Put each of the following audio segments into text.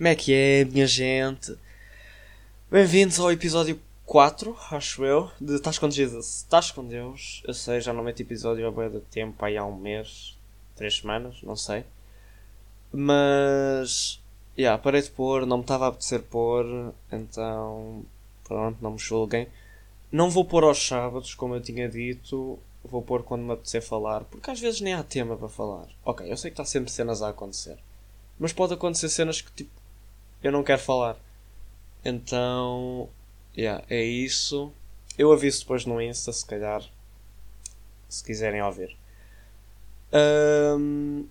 Como é que é, minha gente? Bem-vindos ao episódio 4, acho eu, de Estás com Jesus. Estás com Deus. Eu sei, já não meto episódio há boia de tempo, aí há um mês, três semanas, não sei. Mas. Yeah, parei de pôr, não me estava a apetecer pôr, então. Pronto, não me julguem. Não vou pôr aos sábados, como eu tinha dito, vou pôr quando me apetecer falar, porque às vezes nem há tema para falar. Ok, eu sei que está sempre cenas a acontecer, mas pode acontecer cenas que tipo eu não quero falar. Então, yeah, é isso. Eu aviso depois no Insta, se calhar, se quiserem ouvir. Ahm,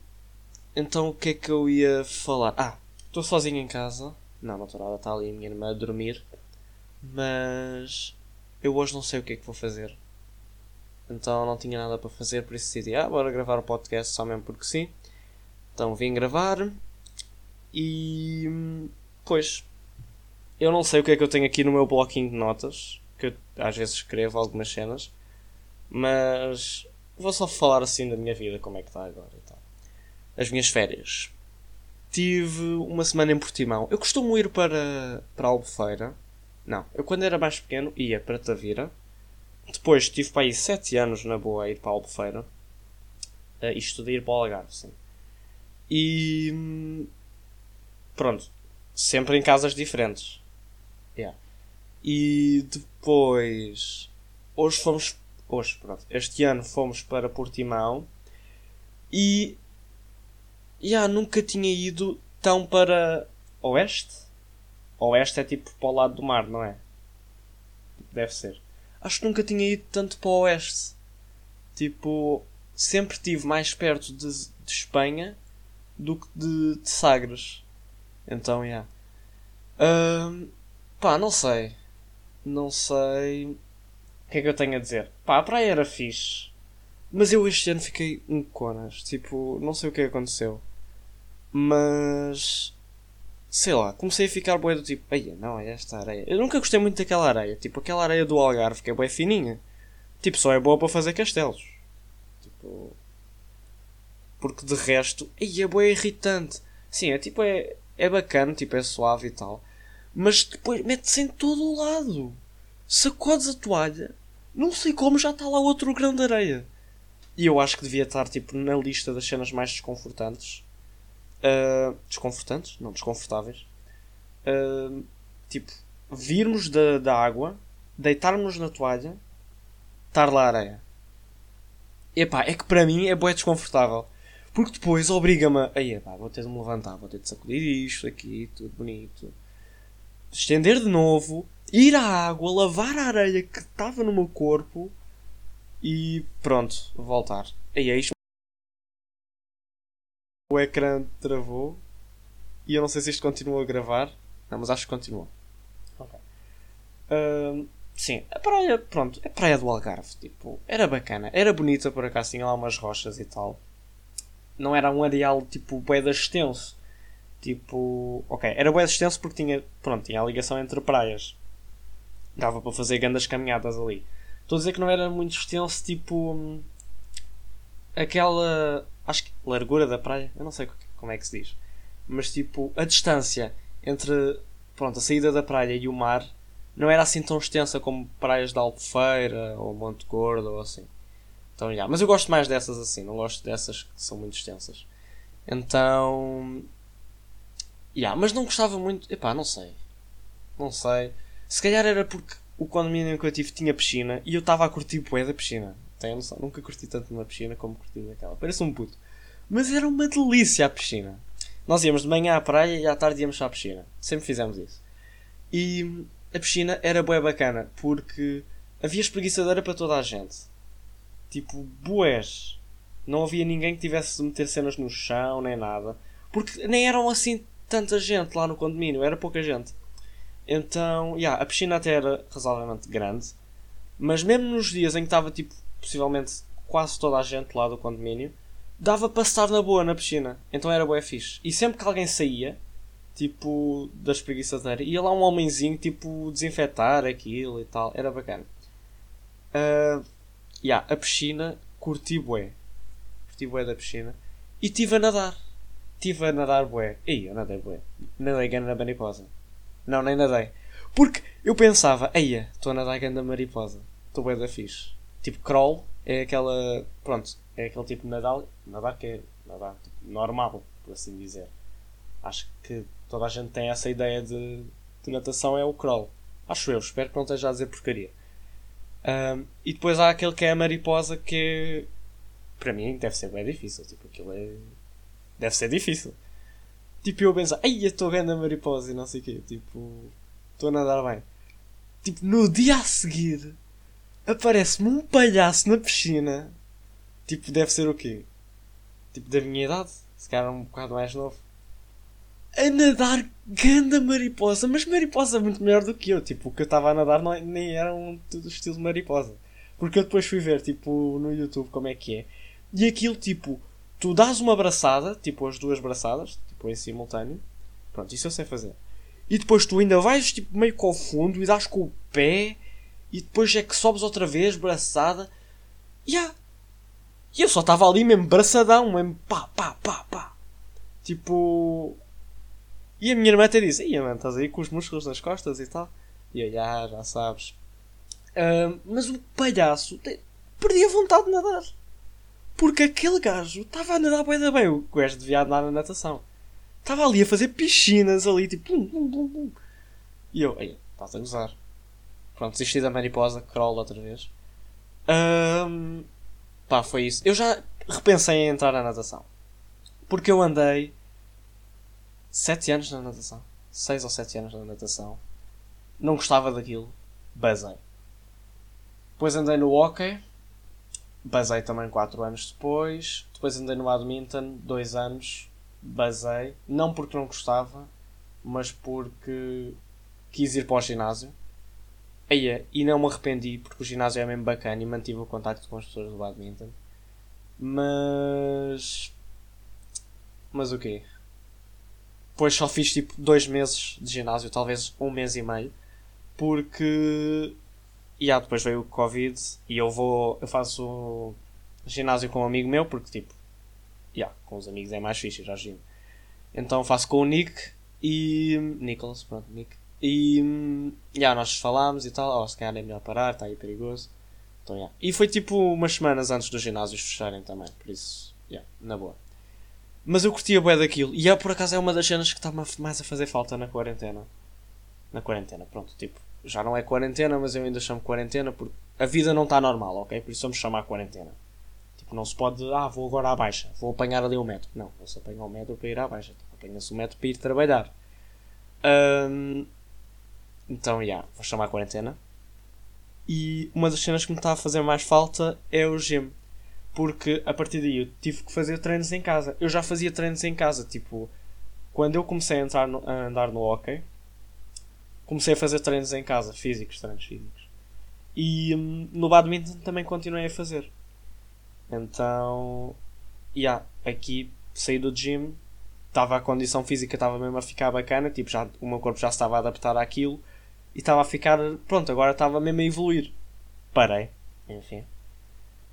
então, o que é que eu ia falar? Ah, estou sozinho em casa. Não, não estou nada, está ali a minha irmã a dormir. Mas eu hoje não sei o que é que vou fazer. Então não tinha nada para fazer, por isso decidi, ah, bora gravar o podcast só mesmo porque sim. Então vim gravar e. Pois. Eu não sei o que é que eu tenho aqui no meu bloquinho de notas, que eu às vezes escrevo algumas cenas, mas vou só falar assim da minha vida, como é que está agora e tal. As minhas férias. Tive uma semana em Portimão. Eu costumo ir para, para Albufeira. Não, eu quando era mais pequeno ia para Tavira. Depois tive para aí 7 anos na boa a ir para Albufeira. Uh, isto de ir para o Algarve, sim. E. hum, Pronto. Sempre em casas diferentes. Yeah. E depois. Hoje fomos. Hoje, pronto. Este ano fomos para Portimão. E. Yeah, nunca tinha ido tão para. Oeste? Oeste é tipo para o lado do mar, não é? Deve ser. Acho que nunca tinha ido tanto para o oeste. Tipo, sempre estive mais perto de, de Espanha do que de, de Sagres. Então, yeah. Ahm, pá, não sei. Não sei. O que é que eu tenho a dizer? Pá, a praia era fixe. Mas eu este ano fiquei um conas. Tipo, não sei o que aconteceu. Mas. Sei lá, comecei a ficar bué do tipo, ai não, é esta areia. Eu nunca gostei muito daquela areia. Tipo, aquela areia do Algarve que é bué fininha. Tipo, só é boa para fazer castelos. Tipo. Porque de resto, ai é bué irritante. Sim, é tipo, é, é bacana, tipo, é suave e tal. Mas depois mete-se em todo o lado. Sacodes a toalha, não sei como já está lá outro grão de areia. E eu acho que devia estar, tipo, na lista das cenas mais desconfortantes. Uh, desconfortantes? Não, desconfortáveis. Uh, tipo, virmos da, da água, deitarmos na toalha, estar lá a areia. Epá, é que para mim é bué desconfortável. Porque depois obriga-me a. Aí, epá, vou ter de me levantar, vou ter de sacudir isto aqui, tudo bonito. Estender de novo, ir à água, lavar a areia que estava no meu corpo e pronto, voltar. Aí é isto. O ecrã travou e eu não sei se isto continua a gravar. Não, mas acho que continua. Ok. Sim, a praia, pronto, a praia do Algarve, tipo, era bacana, era bonita por acaso, tinha lá umas rochas e tal. Não era um areal tipo de extenso. Tipo, ok, era de extenso porque tinha, pronto, tinha a ligação entre praias. Dava para fazer grandes caminhadas ali. Estou a dizer que não era muito extenso, tipo. hum, Aquela. Acho que. largura da praia? Eu não sei como é que se diz. Mas tipo, a distância entre. Pronto, a saída da praia e o mar não era assim tão extensa como praias de Albufeira ou Monte Gordo ou assim. Então, já. Mas eu gosto mais dessas assim, não gosto dessas que são muito extensas. Então. já mas não gostava muito. Epá, não sei. Não sei. Se calhar era porque o condomínio que eu tive tinha piscina e eu estava a curtir bué da piscina. Tenho noção? Nunca curti tanto numa piscina como curti naquela. Parece um puto. Mas era uma delícia a piscina. Nós íamos de manhã à praia e à tarde íamos à piscina. Sempre fizemos isso. E a piscina era bué bacana porque havia espreguiçadeira para toda a gente. Tipo, bués. Não havia ninguém que tivesse de meter cenas no chão nem nada. Porque nem eram assim tanta gente lá no condomínio, era pouca gente. Então, yeah, a piscina até era razoavelmente grande, mas mesmo nos dias em que estava tipo, possivelmente quase toda a gente lá do condomínio, dava para estar na boa na piscina. Então era bué fixe. E sempre que alguém saía, tipo, da espreguiçadeira, ia lá um homenzinho, tipo, desinfetar aquilo e tal. Era bacana. Uh, yeah, a piscina, curti bué. Curti bué da piscina. E estive a nadar. estive a nadar bué. Ih, eu nadei bué. Nadei ganda mariposa. Não, nem nadei. Porque eu pensava, eia, estou a nadar ganda mariposa. Estou bué da fixe. Tipo, crawl é aquela. Pronto, é aquele tipo de nadar. Nadar que é nadar tipo, normal, por assim dizer. Acho que toda a gente tem essa ideia de, de natação é o crawl. Acho eu, espero que não esteja a dizer porcaria. Um, e depois há aquele que é a mariposa que para mim deve ser bem difícil. Tipo, aquilo é. Deve ser difícil. Tipo, eu penso, ai, eu estou vendo a mariposa e não sei o quê. Tipo, estou a nadar bem. Tipo, no dia a seguir aparece-me um palhaço na piscina. Tipo, deve ser o quê? Tipo, da minha idade. Se calhar um bocado mais novo. A nadar ganda mariposa. Mas mariposa muito melhor do que eu. Tipo, o que eu estava a nadar não, é, nem era um estilo mariposa. Porque eu depois fui ver, tipo, no YouTube como é que é. E aquilo, tipo, tu dás uma abraçada, tipo, as duas braçadas, tipo, em simultâneo. Pronto, isso eu sei fazer. E depois tu ainda vais, tipo, meio com o fundo e dás com o pé. E depois é que sobes outra vez, braçada. E yeah. E eu só estava ali mesmo, braçadão, mesmo, pá, pá, pá, pá. Tipo. E a minha irmã até disse: Ia, mano, estás aí com os músculos nas costas e tal. E eu, já, já sabes. Uh, mas o palhaço perdia vontade de nadar. Porque aquele gajo estava a nadar bem bem. O gajo devia andar na natação. Estava ali a fazer piscinas ali, tipo. Pum, pum, pum. E eu, ei, estás a gozar. Pronto, desisti da mariposa, crawl outra vez. Um, pá, foi isso. Eu já repensei em entrar na natação. Porque eu andei 7 anos na natação. 6 ou 7 anos na natação. Não gostava daquilo. Basei. Depois andei no hockey basei também 4 anos depois. Depois andei no badminton 2 anos, basei. Não porque não gostava, mas porque quis ir para o ginásio. Eia, e não me arrependi porque o ginásio é mesmo bacana e mantive o contacto com as pessoas do badminton. Mas. Mas o quê? Depois só fiz tipo dois meses de ginásio, talvez um mês e meio, porque e ah, depois veio o Covid e eu vou. Eu faço ginásio com um amigo meu porque tipo. Yeah, com os amigos é mais fixe já gym. Então faço com o Nick e. Nicholas, pronto, Nick. E. Yeah, nós falámos e tal. Oh, se calhar é melhor parar, está aí perigoso. Então, yeah. E foi tipo umas semanas antes dos ginásios fecharem também, por isso. Yeah, na boa. Mas eu curtia bué daquilo. E é, por acaso é uma das cenas que está mais a fazer falta na quarentena. Na quarentena, pronto, tipo já não é quarentena, mas eu ainda chamo quarentena porque a vida não está normal, ok? Por isso vamos chamar quarentena. Tipo, não se pode, ah, vou agora à baixa, vou apanhar ali um metro. Não, não se apanha um metro para ir à baixa, tipo, apanha-se um metro para ir trabalhar. Um, então, já, yeah, vou chamar quarentena. E uma das cenas que me está a fazer mais falta é o gym. Porque a partir daí eu tive que fazer treinos em casa. Eu já fazia treinos em casa, tipo, quando eu comecei a, entrar no, a andar no hockey, comecei a fazer treinos em casa, físicos, treinos físicos. E hum, no badminton também continuei a fazer. Então, yeah, aqui saí do gym, estava a condição física estava mesmo a ficar bacana, tipo, já, o meu corpo já estava a adaptar àquilo e estava a ficar, pronto, agora estava mesmo a evoluir. Parei, enfim.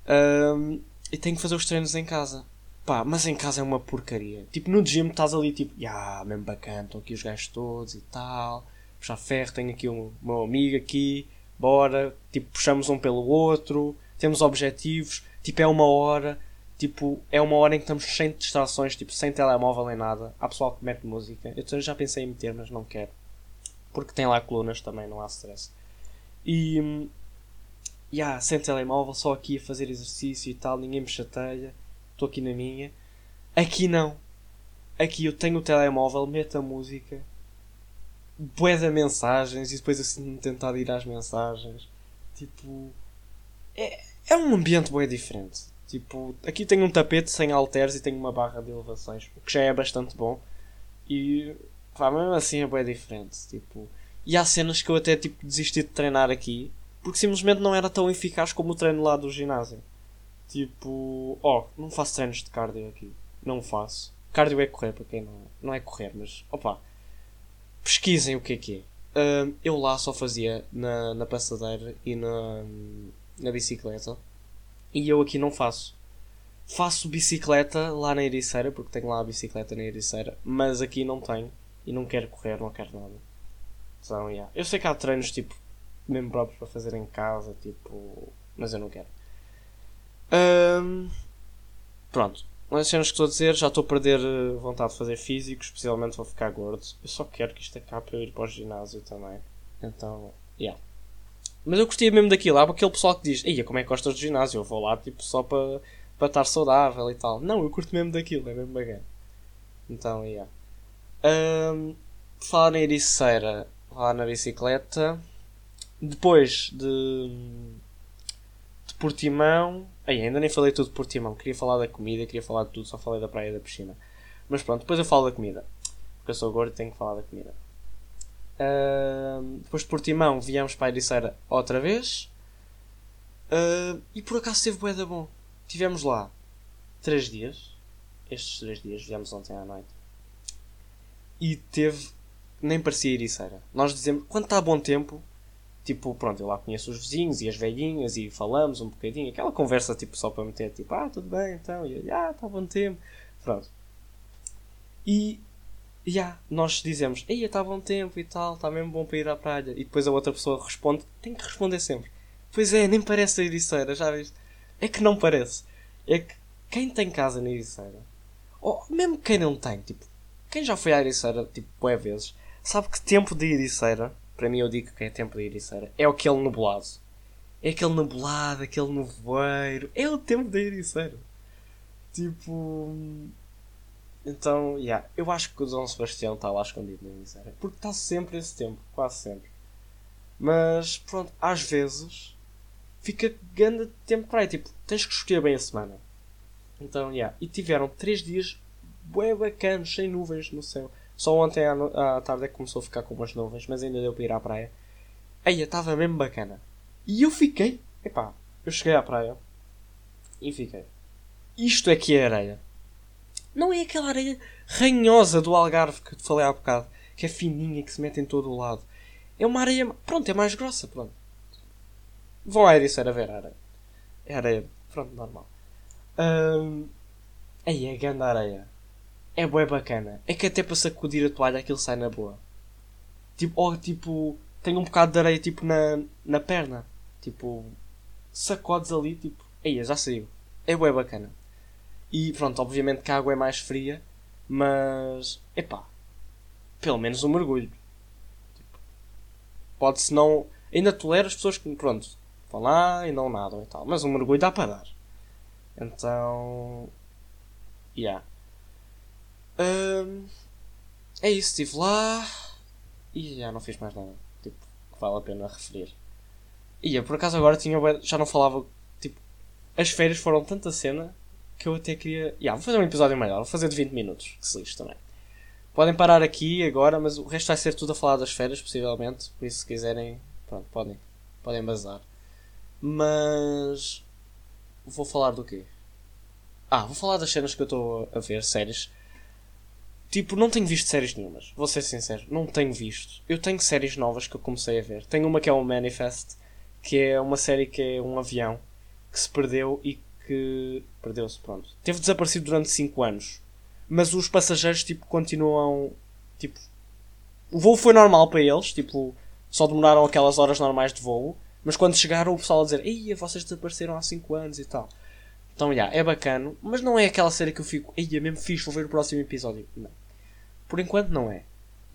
Um, e tenho que fazer os treinos em casa. Pá, mas em casa é uma porcaria. Tipo, no gym estás ali, tipo, ya, yeah, mesmo bacana, estão aqui os gajos todos e tal puxar ferro, tenho aqui um meu amigo aqui, bora, tipo, puxamos um pelo outro, temos objetivos, tipo, é uma hora, tipo, é uma hora em que estamos sem distrações, tipo, sem telemóvel nem nada. Há pessoal que mete música, eu já pensei em meter, mas não quero. Porque tem lá colunas também, não há stress. E, yeah, sem telemóvel, só aqui a fazer exercício e tal, ninguém me chateia, estou aqui na minha. Aqui não. Aqui eu tenho o telemóvel, meto a música de mensagens e depois assim tentar ir às mensagens. Tipo. É, é um ambiente bué diferente. Tipo, aqui tenho um tapete sem halteres e tenho uma barra de elevações, o que já é bastante bom. E pá, mesmo assim é bué diferente. Tipo, e há cenas que eu até tipo, desisti de treinar aqui porque simplesmente não era tão eficaz como o treino lá do ginásio. Tipo, ó, oh, não faço treinos de cardio aqui. Não faço. Cardio é correr, para quem não, não é correr, mas opa, pesquisem o que é que é. Eu lá só fazia na, na passadeira e na, na bicicleta. E eu aqui não faço. Faço bicicleta lá na Ericeira, porque tenho lá a bicicleta na Ericeira, mas aqui não tenho. E não quero correr, não quero nada. Então, yeah. Eu sei que há treinos tipo mesmo próprios para fazer em casa, tipo. Mas eu não quero. Um, pronto. Mas cenas que estou a dizer, já estou a perder eh, vontade de fazer físico, especialmente vou ficar gordo. Eu só quero que isto acabe para eu ir para o ginásio também. Então, yeah. Mas eu gostei mesmo daquilo. Há aquele pessoal que diz: Eia, como é que gostas do ginásio? Eu vou lá tipo só para, para estar saudável e tal. Não, eu curto mesmo daquilo, é mesmo bacana. Então, yeah. Um, falar na ericeira, lá na bicicleta. Depois de, de Portimão. Ai, ainda nem falei tudo de Portimão. Queria falar da comida, queria falar de tudo, só falei da praia e da piscina. Mas pronto, depois eu falo da comida. Porque eu sou gordo e tenho que falar da comida. Uh, depois de Portimão viemos para a Ericeira outra vez. Uh, e por acaso teve bué da bom. Tivemos lá 3 dias. Estes 3 dias viemos ontem à noite. E teve. Nem parecia Ericeira. Nós dizemos, quando está bom tempo, tipo, pronto, eu lá conheço os vizinhos e as velhinhas e falamos um bocadinho, aquela conversa tipo só para meter, tipo, ah, tudo bem, então, e ah, está bom tempo, pronto. E, já, yeah, nós dizemos, ei, está bom tempo e tal, está mesmo bom para ir à praia, e depois a outra pessoa responde, tem que responder sempre, pois é, nem parece a Ericeira, já viste? É que não parece, é que quem tem casa na Ericeira, ou mesmo quem não tem, tipo, quem já foi à Ericeira, tipo, boé vezes, sabe que tempo de Ericeira para mim eu digo que é tempo de Ericeira, é aquele nublado. É aquele nublado, aquele nevoeiro. É o tempo da Ericeira. Tipo. Então, yeah, eu acho que o Dom Sebastião está lá escondido na Ericeira. Porque está sempre esse tempo, quase sempre. Mas, pronto, às vezes fica grande tempo para aí. Tipo, tens que escolher bem a semana. Então, yeah. E tiveram 3 dias bué bacanos, sem nuvens no céu. Só ontem à, à tarde é que começou a ficar com umas nuvens, mas ainda deu para ir à praia. Aí estava mesmo bacana. E eu fiquei. Epá, eu cheguei à praia e fiquei. Isto é que é areia. Não é aquela areia ranhosa do Algarve que te falei há bocado, que é fininha que se mete em todo o lado. É uma areia. Pronto, é mais grossa, pronto. Vão à Ericeira ver a areia. É areia, pronto, normal. Um, aí é grande areia é bué bacana. É que até para sacudir a toalha aquilo sai na boa. Tipo, ou tipo, tem um bocado de areia tipo na, na perna. Tipo, sacodes ali, tipo, aí já saiu. É bué bacana. E pronto, obviamente que a água é mais fria, mas, epá, pelo menos um mergulho. Tipo, Pode-se não. Ainda tolera as pessoas que, pronto, vão lá e não nadam e tal, mas um mergulho dá para dar. Então, yeah é isso, estive lá e já não fiz mais nada. Tipo, que vale a pena referir. E eu, por acaso agora tinha já não falava. Tipo, as férias foram tanta cena que eu até queria. Yeah, vou fazer um episódio maior, vou fazer de 20 minutos, que se lixe também. Podem parar aqui agora, mas o resto vai ser tudo a falar das férias, possivelmente. Por isso, se quiserem, pronto, podem, podem bazar. Mas. Vou falar do quê? Ah, vou falar das cenas que eu estou a ver, séries. Tipo, não tenho visto séries nenhumas. Vou ser sincero, não tenho visto. Eu tenho séries novas que eu comecei a ver. Tenho uma que é o Manifest, que é uma série que é um avião que se perdeu e que. Perdeu-se, pronto. Teve desaparecido durante 5 anos. Mas os passageiros, tipo, continuam. Tipo. O voo foi normal para eles, tipo, só demoraram aquelas horas normais de voo. Mas quando chegaram, o pessoal a dizer: Ei, vocês desapareceram há 5 anos e tal. Então, já, é bacana, mas não é aquela série que eu fico, ei, é mesmo fixe, vou ver o próximo episódio. Não. Por enquanto não é.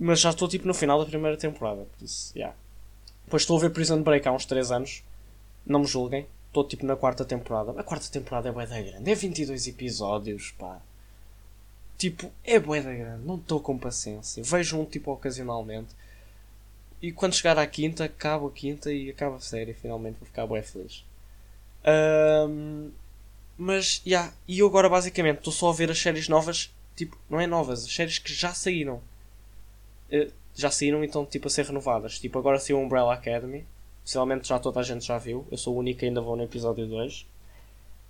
Mas já estou tipo no final da primeira temporada, por isso, já. Depois estou a ver Prison Break há uns 3 anos. Não me julguem. Estou tipo na quarta temporada. A quarta temporada é bué da grande. É 22 episódios, pá. Tipo, é bué da grande. Não estou com paciência. Vejo um tipo ocasionalmente. E quando chegar à quinta, acabo a quinta e acaba a série. Finalmente vou ficar bué feliz. Um, mas, já, yeah, e eu agora basicamente estou só a ver as séries novas, tipo, não é novas, as séries que já saíram. Uh, já saíram então tipo a ser renovadas. Tipo, agora saiu Umbrella Academy. Possivelmente já toda a gente já viu. Eu sou o único que ainda vou no episódio 2.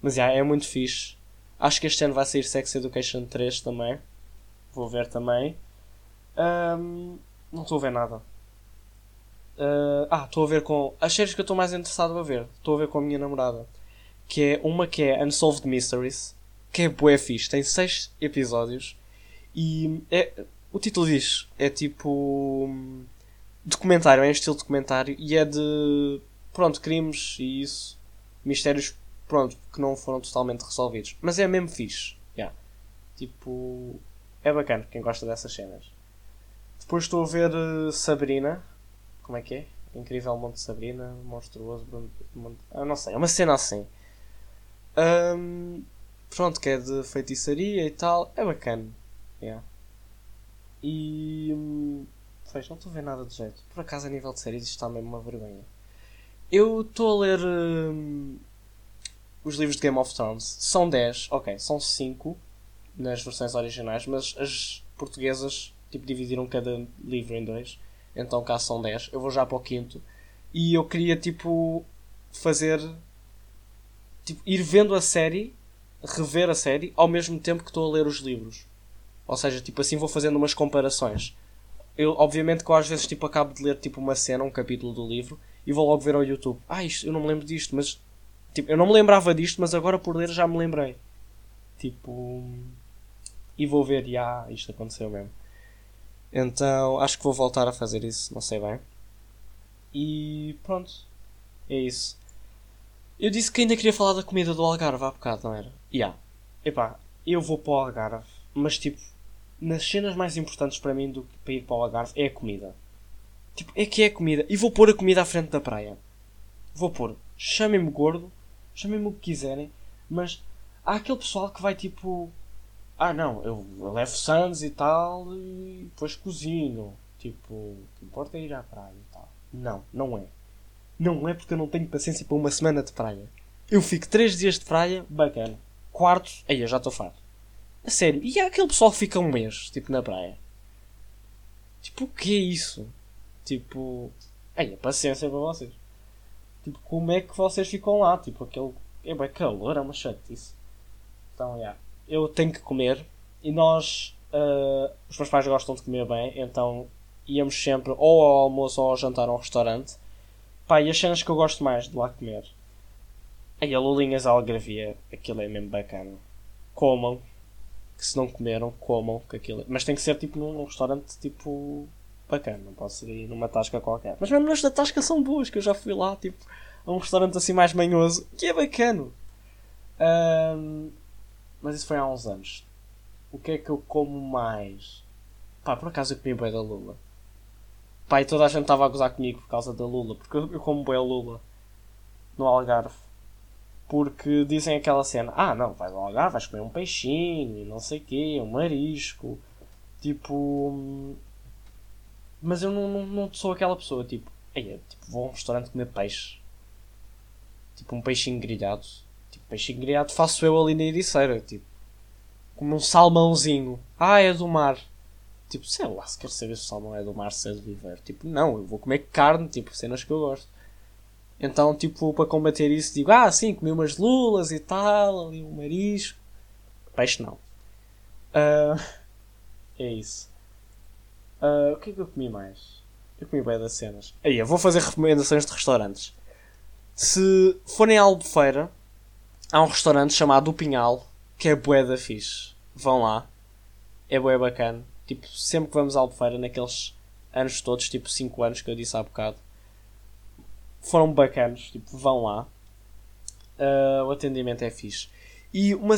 Mas já, yeah, é muito fixe. Acho que este ano vai sair Sex Education 3 também. Vou ver também. Um, não estou a ver nada. Uh, ah, estou a ver com. As séries que eu estou mais interessado a ver. Estou a ver com a minha namorada que é uma que é Unsolved Mysteries, que é bué fixe. Tem 6 episódios e é, o título diz, é tipo hum, documentário, é em estilo documentário e é de pronto, crimes e isso, mistérios pronto, que não foram totalmente resolvidos. Mas é mesmo fixe. Yeah. Tipo, é bacana quem gosta dessas cenas. Depois estou a ver uh, Sabrina. Como é que é? Incrível Monte Sabrina, Monstruoso Monte... Ah, não sei, é uma cena assim. Um, pronto, que é de feitiçaria e tal. É bacana. Yeah. E. Um, pois, não estou a ver nada de jeito. Por acaso, a nível de séries, isto está mesmo uma vergonha. Eu estou a ler. Um, os livros de Game of Thrones. São 10, ok, são 5 nas versões originais, mas as portuguesas tipo, dividiram cada livro em dois. Então cá são 10. Eu vou já para o quinto. E eu queria tipo fazer tipo, ir vendo a série, rever a série, ao mesmo tempo que estou a ler os livros. Ou seja, tipo assim vou fazendo umas comparações. Eu, obviamente que eu às vezes tipo, acabo de ler tipo, uma cena, um capítulo do livro, e vou logo ver ao YouTube. Ah, isto, eu não me lembro disto, mas tipo, eu não me lembrava disto, mas agora por ler já me lembrei. Tipo. E vou ver, e ah, isto aconteceu mesmo. Então acho que vou voltar a fazer isso, não sei bem. E pronto. É isso. Eu disse que ainda queria falar da comida do Algarve há bocado, não era? Ya. Yeah. Epá, eu vou para o Algarve, mas tipo, nas cenas mais importantes para mim do que para ir para o Algarve é a comida. Tipo, é que é a comida. E vou pôr a comida à frente da praia. Vou pôr. Chamem-me gordo, chamem-me o que quiserem, mas há aquele pessoal que vai tipo ah não, eu, levo Sans e tal e depois cozinho. Tipo, o que importa é ir à praia e tal. Não, não é. Não é porque eu não tenho paciência para uma semana de praia. Eu fico 3 dias de praia, bacana. Quarto, aí eu já estou farto. A sério, e há aquele pessoal que fica um mês, tipo, na praia. Tipo, o que é isso? Tipo, aí a paciência para vocês. Tipo, como é que vocês ficam lá? Tipo, aquele. É bem calor, é uma chatice. Então. Yeah eu tenho que comer e nós, uh, os meus pais gostam de comer bem, então íamos sempre ou ao almoço ou ao jantar a um restaurante. Pá, e as cenas que eu gosto mais de lá comer. Aí a Lulinhas Algravia, aquilo é mesmo bacana. Comam, que se não comeram, comam, que aquilo é- Mas tem que ser tipo num, restaurante tipo bacana, não pode ser aí numa tasca qualquer. Mas mesmo nas da tasca são boas, que eu já fui lá, tipo, a um restaurante assim mais manhoso, que é bacano. Um, mas isso foi há uns anos. O que é que eu como mais? Pá, por acaso eu comi bem da Lula. E toda a gente estava a gozar comigo por causa da Lula. Porque eu, eu como bem a Lula. No Algarve. Porque dizem aquela cena. Ah, não, vais ao Algarve, vais comer um peixinho, não sei o quê, um marisco. Tipo... Mas eu não, não, não sou aquela pessoa, tipo... Ei, tipo, vou a um restaurante comer peixe. Tipo, um peixinho grelhado Peixe grelhado faço eu ali na ericeira, tipo. Como um salmãozinho. Ah, é do mar. Tipo, sei lá, se quer saber se o salmão é do mar, se é do viver. Tipo, não, eu vou comer carne, tipo, cenas que eu gosto. Então, tipo, para combater isso, digo, ah, sim, comi umas lulas e tal, ali um marisco. Peixe não. Uh, é isso. Uh, o que é que eu comi mais? Eu comi bem das cenas. Aí, eu vou fazer recomendações de restaurantes. Se forem à Albufeira, há um restaurante chamado O Pinhal que é bué da fixe. Vão lá. É bué bacana. Tipo, sempre que vamos à Albufeira, naqueles anos todos, tipo 5 anos que eu disse há bocado, foram bacanos. Tipo, vão lá. Uh, o atendimento é fixe. E uma,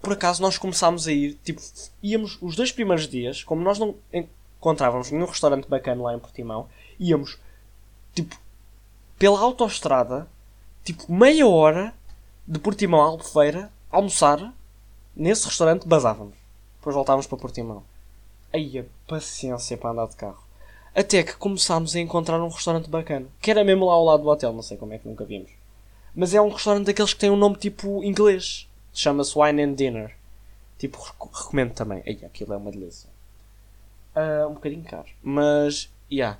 por acaso nós começámos a ir, tipo, íamos os dois primeiros dias, como nós não encontrávamos nenhum restaurante bacana lá em Portimão, íamos, tipo, pela autoestrada, tipo, meia hora de Portimão a Albufeira, almoçar, nesse restaurante, basávamos. Depois voltávamos para Portimão. Aí a paciência para andar de carro. Até que começámos a encontrar um restaurante bacana. Que era mesmo lá ao lado do hotel, não sei como é que nunca vimos. Mas é um restaurante daqueles que tem um nome tipo inglês. Chama-se Wine and Dinner. Tipo, recomendo também. Aí, aquilo é uma delícia. Uh, um bocadinho caro. Mas, yeah.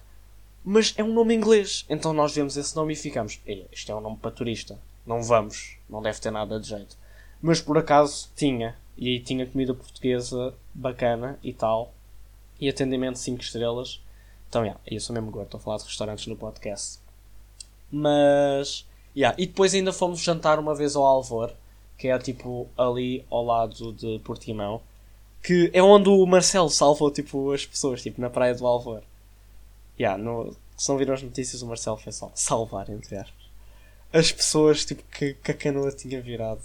Mas é um nome inglês. Então nós vemos esse nome e ficamos. Isto é um nome para turista não vamos, não deve ter nada de jeito. Mas por acaso tinha, e aí tinha comida portuguesa bacana e tal, e atendimento 5 estrelas. Então, yeah, eu sou mesmo gordo, estou a falar de restaurantes no podcast. Mas, yeah, e depois ainda fomos jantar uma vez ao Alvor, que é tipo ali ao lado de Portimão, que é onde o Marcelo salvou tipo, as pessoas, tipo na praia do Alvor. Yeah, no, se não viram as notícias, o Marcelo foi salvar, entre aspas, as pessoas tipo, que, que a canoa tinha virado.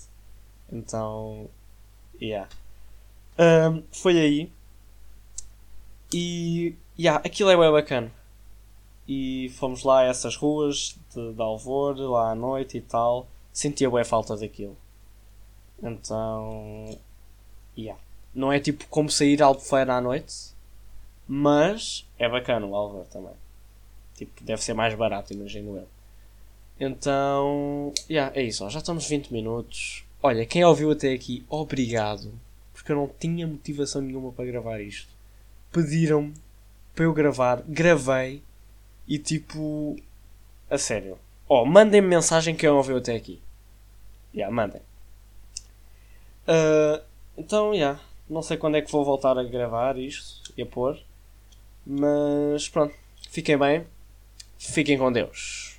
Então, yeah. Um, foi aí. E, yeah, aquilo é bem bacana. E fomos lá a essas ruas de, de Alvor, lá à noite e tal. Sentia bem falta daquilo. Então, yeah. Não é tipo como sair a Albufeira à noite, mas é bacana o Alvor também. Tipo, deve ser mais barato, imagino eu. Então, yeah, é isso. Ó, já estamos 20 minutos. Olha, quem ouviu até aqui, obrigado. Porque eu não tinha motivação nenhuma para gravar isto. Pediram-me para eu gravar. Gravei. E tipo. A sério. Ó, oh, mandem-me mensagem que eu ouviu até aqui. Já, yeah, mandem. Uh, então, já. Yeah, não sei quando é que vou voltar a gravar isto e a pôr. Mas pronto. Fiquem bem. Fiquem com Deus.